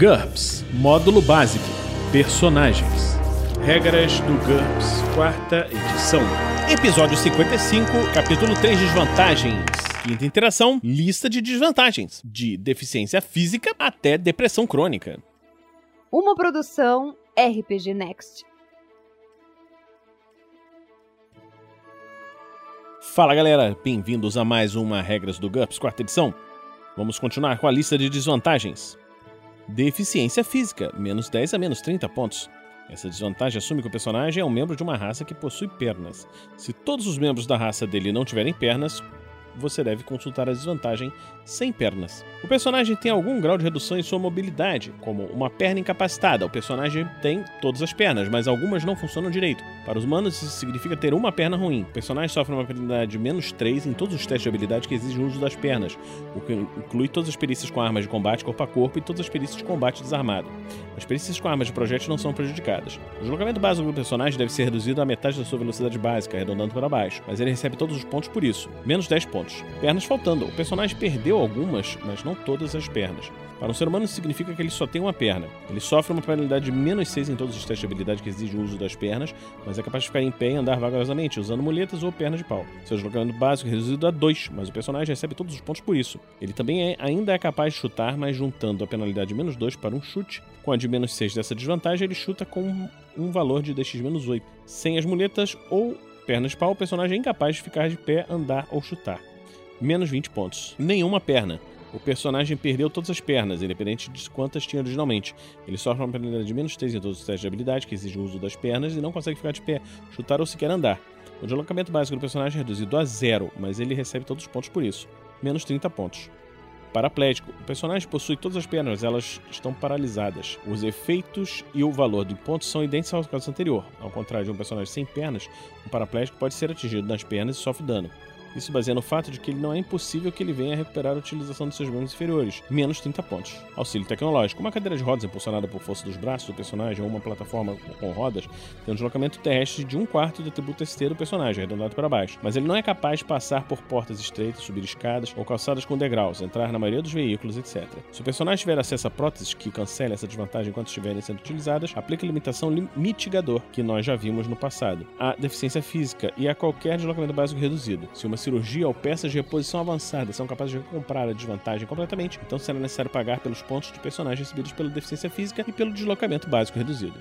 GURPS Módulo Básico Personagens Regras do GURPS, quarta edição. Episódio 55, capítulo 3 Desvantagens. Quinta interação: lista de desvantagens, de deficiência física até depressão crônica. Uma produção RPG Next. Fala galera, bem-vindos a mais uma Regras do GURPS, quarta edição. Vamos continuar com a lista de desvantagens. Deficiência física, menos 10 a menos 30 pontos. Essa desvantagem assume que o personagem é um membro de uma raça que possui pernas. Se todos os membros da raça dele não tiverem pernas, você deve consultar a desvantagem sem pernas. O personagem tem algum grau de redução em sua mobilidade, como uma perna incapacitada. O personagem tem todas as pernas, mas algumas não funcionam direito. Para os humanos, isso significa ter uma perna ruim. O personagem sofre uma penalidade de menos 3 em todos os testes de habilidade que exigem o uso das pernas, o que inclui todas as perícias com armas de combate corpo a corpo e todas as perícias de combate desarmado. As perícias com armas de projétil não são prejudicadas. O deslocamento básico do personagem deve ser reduzido à metade da sua velocidade básica, arredondando para baixo, mas ele recebe todos os pontos por isso, menos 10 pontos. Pernas faltando. O personagem perdeu algumas, mas não todas as pernas. Para um ser humano, isso significa que ele só tem uma perna. Ele sofre uma penalidade de menos 6 em todos os testes de habilidade que exigem o uso das pernas, mas é capaz de ficar em pé e andar vagarosamente, usando muletas ou pernas de pau. Seu deslocamento básico é reduzido a 2, mas o personagem recebe todos os pontos por isso. Ele também é, ainda é capaz de chutar, mas juntando a penalidade de menos 2 para um chute, com a de menos 6 dessa desvantagem, ele chuta com um valor de DX menos 8. Sem as muletas ou pernas de pau, o personagem é incapaz de ficar de pé, andar ou chutar. Menos 20 pontos. Nenhuma perna. O personagem perdeu todas as pernas, independente de quantas tinha originalmente. Ele sofre uma penalidade de menos 3 em todos os testes de habilidade, que exigem o uso das pernas, e não consegue ficar de pé, chutar ou sequer andar. O deslocamento básico do personagem é reduzido a zero, mas ele recebe todos os pontos por isso. Menos 30 pontos. Paraplégico. O personagem possui todas as pernas, elas estão paralisadas. Os efeitos e o valor do ponto são idênticos ao caso anterior. Ao contrário de um personagem sem pernas, um paraplégico pode ser atingido nas pernas e sofre dano. Isso baseia no fato de que ele não é impossível que ele venha a recuperar a utilização de seus membros inferiores, menos 30 pontos. Auxílio tecnológico. Uma cadeira de rodas impulsionada por força dos braços do personagem ou uma plataforma com rodas tem um deslocamento terrestre de um quarto do atributo ST do personagem, arredondado para baixo. Mas ele não é capaz de passar por portas estreitas, subir escadas ou calçadas com degraus, entrar na maioria dos veículos, etc. Se o personagem tiver acesso a próteses que cancelem essa desvantagem enquanto estiverem sendo utilizadas, aplica a limitação mitigador, que nós já vimos no passado, a deficiência física e a qualquer deslocamento básico reduzido. Se uma cirurgia ou peças de reposição avançada são capazes de recomprar a desvantagem completamente, então será necessário pagar pelos pontos de personagem recebidos pela deficiência física e pelo deslocamento básico reduzido.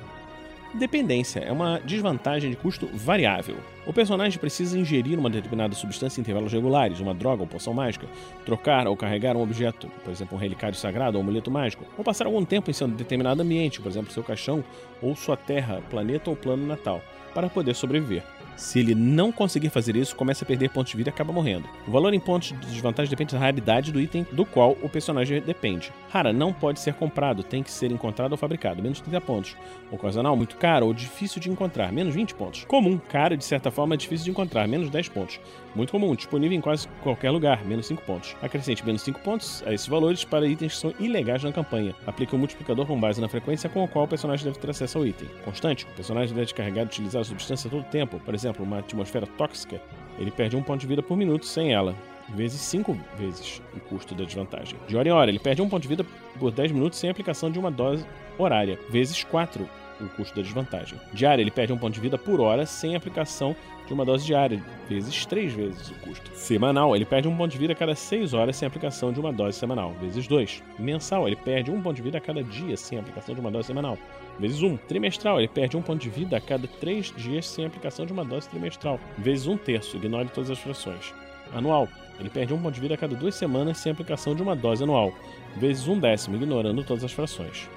Dependência é uma desvantagem de custo variável. O personagem precisa ingerir uma determinada substância em intervalos regulares, uma droga ou poção mágica, trocar ou carregar um objeto, por exemplo, um relicário sagrado ou um amuleto mágico, ou passar algum tempo em seu determinado ambiente, por exemplo, seu caixão ou sua terra, planeta ou plano natal, para poder sobreviver. Se ele não conseguir fazer isso, começa a perder pontos de vida e acaba morrendo. O valor em pontos de desvantagem depende da raridade do item do qual o personagem depende. Rara não pode ser comprado, tem que ser encontrado ou fabricado, menos 30 pontos. Ocasional, muito caro ou difícil de encontrar, menos 20 pontos. Comum, caro de certa forma, difícil de encontrar, menos 10 pontos. Muito comum, disponível em quase qualquer lugar, menos 5 pontos. Acrescente menos 5 pontos a esses valores para itens que são ilegais na campanha. Aplique um multiplicador com base na frequência com a qual o personagem deve ter acesso ao item. Constante, o personagem deve descarregar e utilizar a substância todo o tempo, por exemplo, uma atmosfera tóxica, ele perde um ponto de vida por minuto sem ela, vezes 5 vezes o custo da desvantagem. De hora em hora, ele perde um ponto de vida por 10 minutos sem aplicação de uma dose horária, vezes 4 o custo da desvantagem. Diária, ele perde um ponto de vida por hora sem aplicação de uma dose diária, vezes 3 vezes o custo. Semanal, ele perde um ponto de vida a cada 6 horas sem aplicação de uma dose semanal, vezes 2. Mensal, ele perde um ponto de vida a cada dia sem aplicação de uma dose semanal, vezes 1. Trimestral, ele perde um ponto de vida a cada 3 dias sem aplicação de uma dose trimestral, vezes 1 terço, ignore todas as frações. Anual, ele perde um ponto de vida a cada 2 semanas sem aplicação de uma dose anual, vezes 1 décimo, ignorando todas as frações.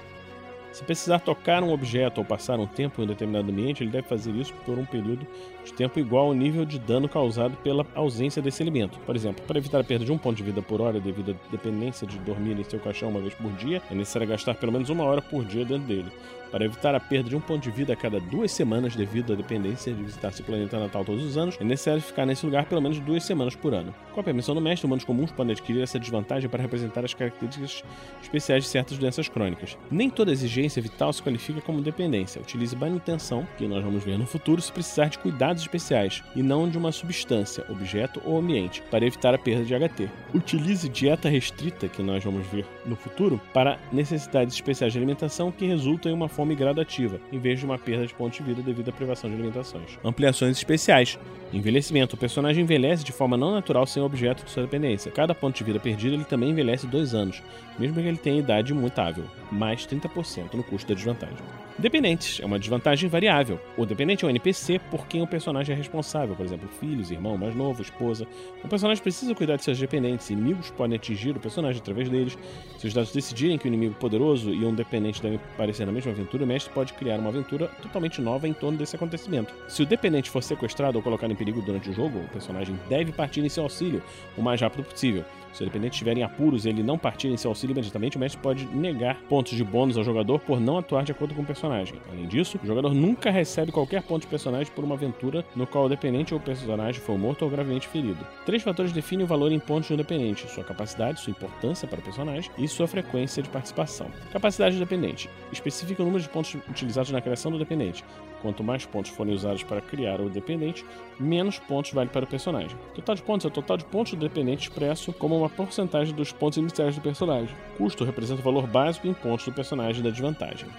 Se precisar tocar um objeto ou passar um tempo em um determinado ambiente, ele deve fazer isso por um período de tempo igual ao nível de dano causado pela ausência desse elemento. Por exemplo, para evitar a perda de um ponto de vida por hora devido à dependência de dormir em seu caixão uma vez por dia, é necessário gastar pelo menos uma hora por dia dentro dele. Para evitar a perda de um ponto de vida a cada duas semanas devido à dependência de visitar seu planeta natal todos os anos, é necessário ficar nesse lugar pelo menos duas semanas por ano. Com a permissão do mestre, humanos comuns podem adquirir essa desvantagem para representar as características especiais de certas doenças crônicas. Nem toda exigência vital se qualifica como dependência. Utilize manutenção, que nós vamos ver no futuro, se precisar de cuidados especiais e não de uma substância, objeto ou ambiente, para evitar a perda de HT. Utilize dieta restrita, que nós vamos ver no futuro, para necessidades especiais de alimentação que resultam em uma fome gradativa, em vez de uma perda de pontos de vida devido à privação de alimentações. Ampliações especiais. Envelhecimento. O personagem envelhece de forma não natural sem objeto de sua dependência. Cada ponto de vida perdido, ele também envelhece dois anos, mesmo que ele tenha idade mutável, mais 30% no custo da desvantagem. Dependentes é uma desvantagem variável. O dependente é um NPC por quem o personagem é responsável, por exemplo, filhos, irmão mais novo, esposa. O personagem precisa cuidar de seus dependentes. Inimigos podem atingir o personagem através deles. Se os dados decidirem que o inimigo poderoso e um dependente devem aparecer na mesma aventura, o mestre pode criar uma aventura totalmente nova em torno desse acontecimento. Se o dependente for sequestrado ou colocado em perigo durante o jogo, o personagem deve partir em seu auxílio o mais rápido possível. Se o dependente estiver em apuros e ele não partir em seu auxílio imediatamente, o mestre pode negar pontos de bônus ao jogador por não atuar de acordo com o personagem. Além disso, o jogador nunca recebe qualquer ponto de personagem por uma aventura no qual o dependente ou o personagem foi morto ou gravemente ferido. Três fatores definem o valor em pontos do dependente: sua capacidade, sua importância para o personagem e sua frequência de participação. Capacidade do dependente especifica o número de pontos utilizados na criação do dependente. Quanto mais pontos forem usados para criar o dependente, menos pontos vale para o personagem. Total de pontos é o total de pontos do dependente expresso como uma porcentagem dos pontos iniciais do personagem. Custo representa o valor básico em pontos do personagem da desvantagem.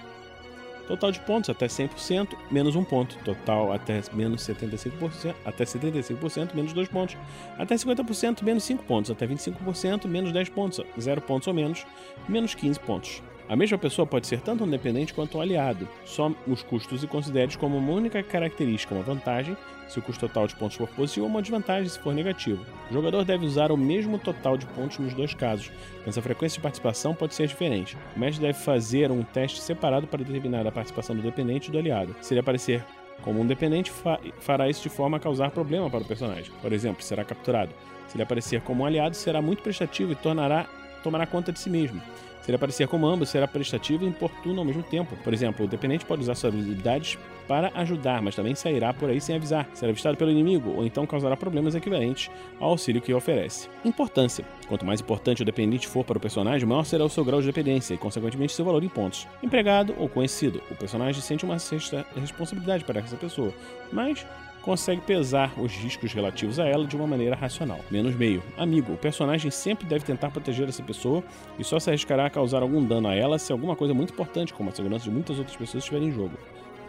Total de pontos até 100%, menos 1 ponto. Total até menos 75%, até 75%, menos 2 pontos. Até 50%, menos 5 pontos. Até 25%, menos 10 pontos. 0 pontos ou menos, menos 15 pontos. A mesma pessoa pode ser tanto um dependente quanto um aliado. Só os custos e considere como uma única característica uma vantagem, se o custo total de pontos for positivo, ou uma desvantagem se for negativo. O jogador deve usar o mesmo total de pontos nos dois casos, mas a frequência de participação pode ser diferente. O mestre deve fazer um teste separado para determinar a participação do dependente e do aliado. Se ele aparecer como um dependente, fa fará isso de forma a causar problema para o personagem. Por exemplo, será capturado. Se ele aparecer como um aliado, será muito prestativo e tornará, tomará conta de si mesmo. Se ele aparecer como ambos, será prestativo e importuno ao mesmo tempo. Por exemplo, o dependente pode usar suas habilidades para ajudar, mas também sairá por aí sem avisar, será avistado pelo inimigo ou então causará problemas equivalentes ao auxílio que oferece. Importância: quanto mais importante o dependente for para o personagem, maior será o seu grau de dependência e, consequentemente, seu valor em pontos. Empregado ou conhecido: o personagem sente uma certa responsabilidade para essa pessoa, mas consegue pesar os riscos relativos a ela de uma maneira racional. Menos meio. Amigo. O personagem sempre deve tentar proteger essa pessoa e só se arriscará a causar algum dano a ela se alguma coisa muito importante, como a segurança de muitas outras pessoas, estiver em jogo.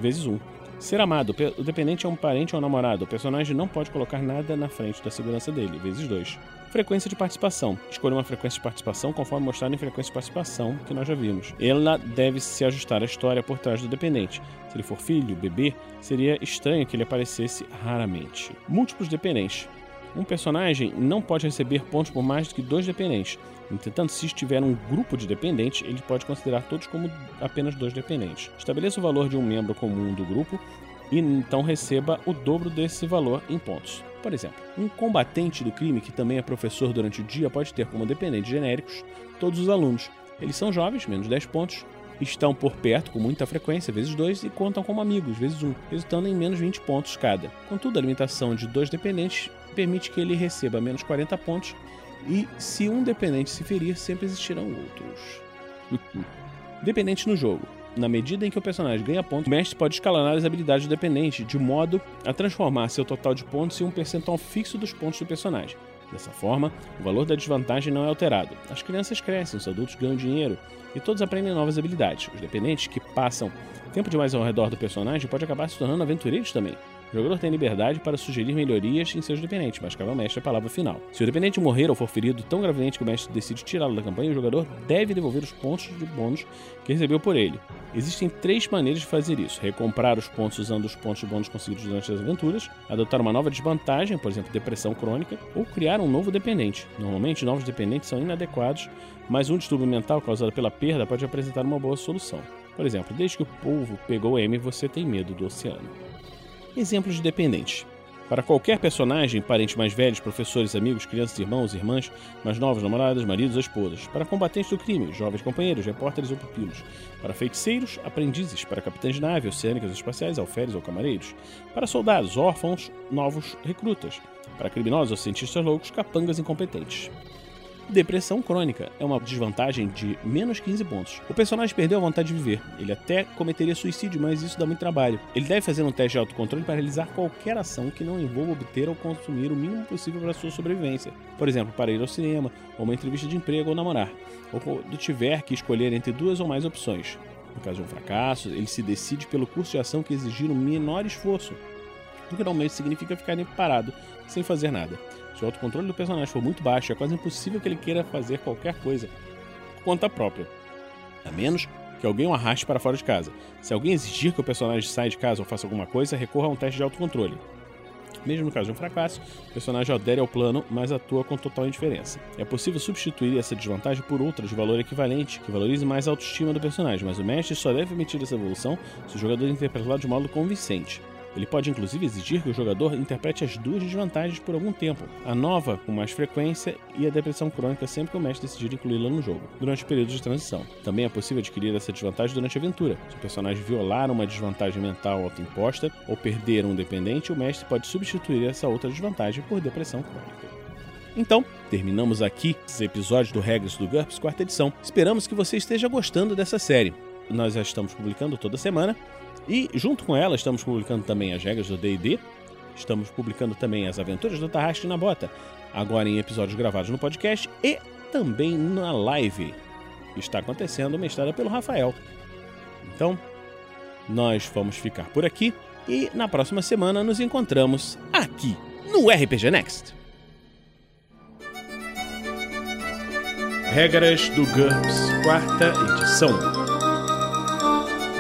Vezes 1. Um. Ser amado. O dependente é um parente ou um namorado. O personagem não pode colocar nada na frente da segurança dele. Vezes 2. Frequência de participação. Escolha uma frequência de participação conforme mostrado em frequência de participação, que nós já vimos. Ela deve se ajustar à história por trás do dependente. Se ele for filho, bebê, seria estranho que ele aparecesse raramente. Múltiplos dependentes. Um personagem não pode receber pontos por mais do que dois dependentes. Entretanto, se estiver um grupo de dependentes, ele pode considerar todos como apenas dois dependentes. Estabeleça o valor de um membro comum do grupo e então receba o dobro desse valor em pontos. Por exemplo, um combatente do crime que também é professor durante o dia pode ter como dependentes genéricos todos os alunos. Eles são jovens, menos 10 pontos, estão por perto com muita frequência, vezes 2, e contam como amigos, vezes 1, um, resultando em menos 20 pontos cada. Contudo, a limitação de dois dependentes permite que ele receba menos 40 pontos, e se um dependente se ferir, sempre existirão outros. Dependente no jogo. Na medida em que o personagem ganha pontos, o mestre pode escalonar as habilidades do dependente, de modo a transformar seu total de pontos em um percentual fixo dos pontos do personagem. Dessa forma, o valor da desvantagem não é alterado. As crianças crescem, os adultos ganham dinheiro e todos aprendem novas habilidades. Os dependentes que passam tempo demais ao redor do personagem podem acabar se tornando aventureiros também. O jogador tem liberdade para sugerir melhorias em seus dependentes, mas cabe ao mestre a palavra final. Se o dependente morrer ou for ferido tão gravemente que o mestre decide tirá-lo da campanha, o jogador deve devolver os pontos de bônus que recebeu por ele. Existem três maneiras de fazer isso: recomprar os pontos usando os pontos de bônus conseguidos durante as aventuras, adotar uma nova desvantagem, por exemplo, depressão crônica, ou criar um novo dependente. Normalmente, novos dependentes são inadequados, mas um distúrbio mental causado pela perda pode apresentar uma boa solução. Por exemplo, desde que o polvo pegou M, você tem medo do oceano. Exemplos de dependentes. Para qualquer personagem, parentes mais velhos, professores, amigos, crianças, irmãos, irmãs, mais novos, namoradas, maridos esposas. Para combatentes do crime, jovens companheiros, repórteres ou pupilos. Para feiticeiros, aprendizes. Para capitães de nave, oceânicas espaciais, alferes ou camareiros. Para soldados, órfãos, novos recrutas. Para criminosos ou cientistas loucos, capangas incompetentes. Depressão crônica é uma desvantagem de menos 15 pontos. O personagem perdeu a vontade de viver. Ele até cometeria suicídio, mas isso dá muito trabalho. Ele deve fazer um teste de autocontrole para realizar qualquer ação que não envolva obter ou consumir o mínimo possível para sua sobrevivência. Por exemplo, para ir ao cinema, ou uma entrevista de emprego ou namorar. Ou quando tiver que escolher entre duas ou mais opções. No caso de um fracasso, ele se decide pelo curso de ação que exigir um menor esforço. Normalmente significa ficar parado, sem fazer nada. Se o autocontrole do personagem for muito baixo, é quase impossível que ele queira fazer qualquer coisa por conta própria. A menos que alguém o arraste para fora de casa. Se alguém exigir que o personagem saia de casa ou faça alguma coisa, recorra a um teste de autocontrole. Mesmo no caso de um fracasso, o personagem adere ao plano, mas atua com total indiferença. É possível substituir essa desvantagem por outra de valor equivalente, que valorize mais a autoestima do personagem, mas o mestre só deve emitir essa evolução se o jogador interpretá-la de modo convincente. Ele pode inclusive exigir que o jogador interprete as duas desvantagens por algum tempo, a nova com mais frequência e a depressão crônica sempre que o mestre decidir incluí-la no jogo, durante o período de transição. Também é possível adquirir essa desvantagem durante a aventura. Se o personagem violar uma desvantagem mental autoimposta ou perder um dependente, o mestre pode substituir essa outra desvantagem por depressão crônica. Então, terminamos aqui esse episódio do Regras do GURPS, quarta edição. Esperamos que você esteja gostando dessa série. Nós já estamos publicando toda semana e junto com ela estamos publicando também as regras do D&D, estamos publicando também as aventuras do Tarrasque na Bota, agora em episódios gravados no podcast e também na live. Está acontecendo mestrada pelo Rafael. Então, nós vamos ficar por aqui e na próxima semana nos encontramos aqui no RPG Next. Regras do GURPS, quarta edição.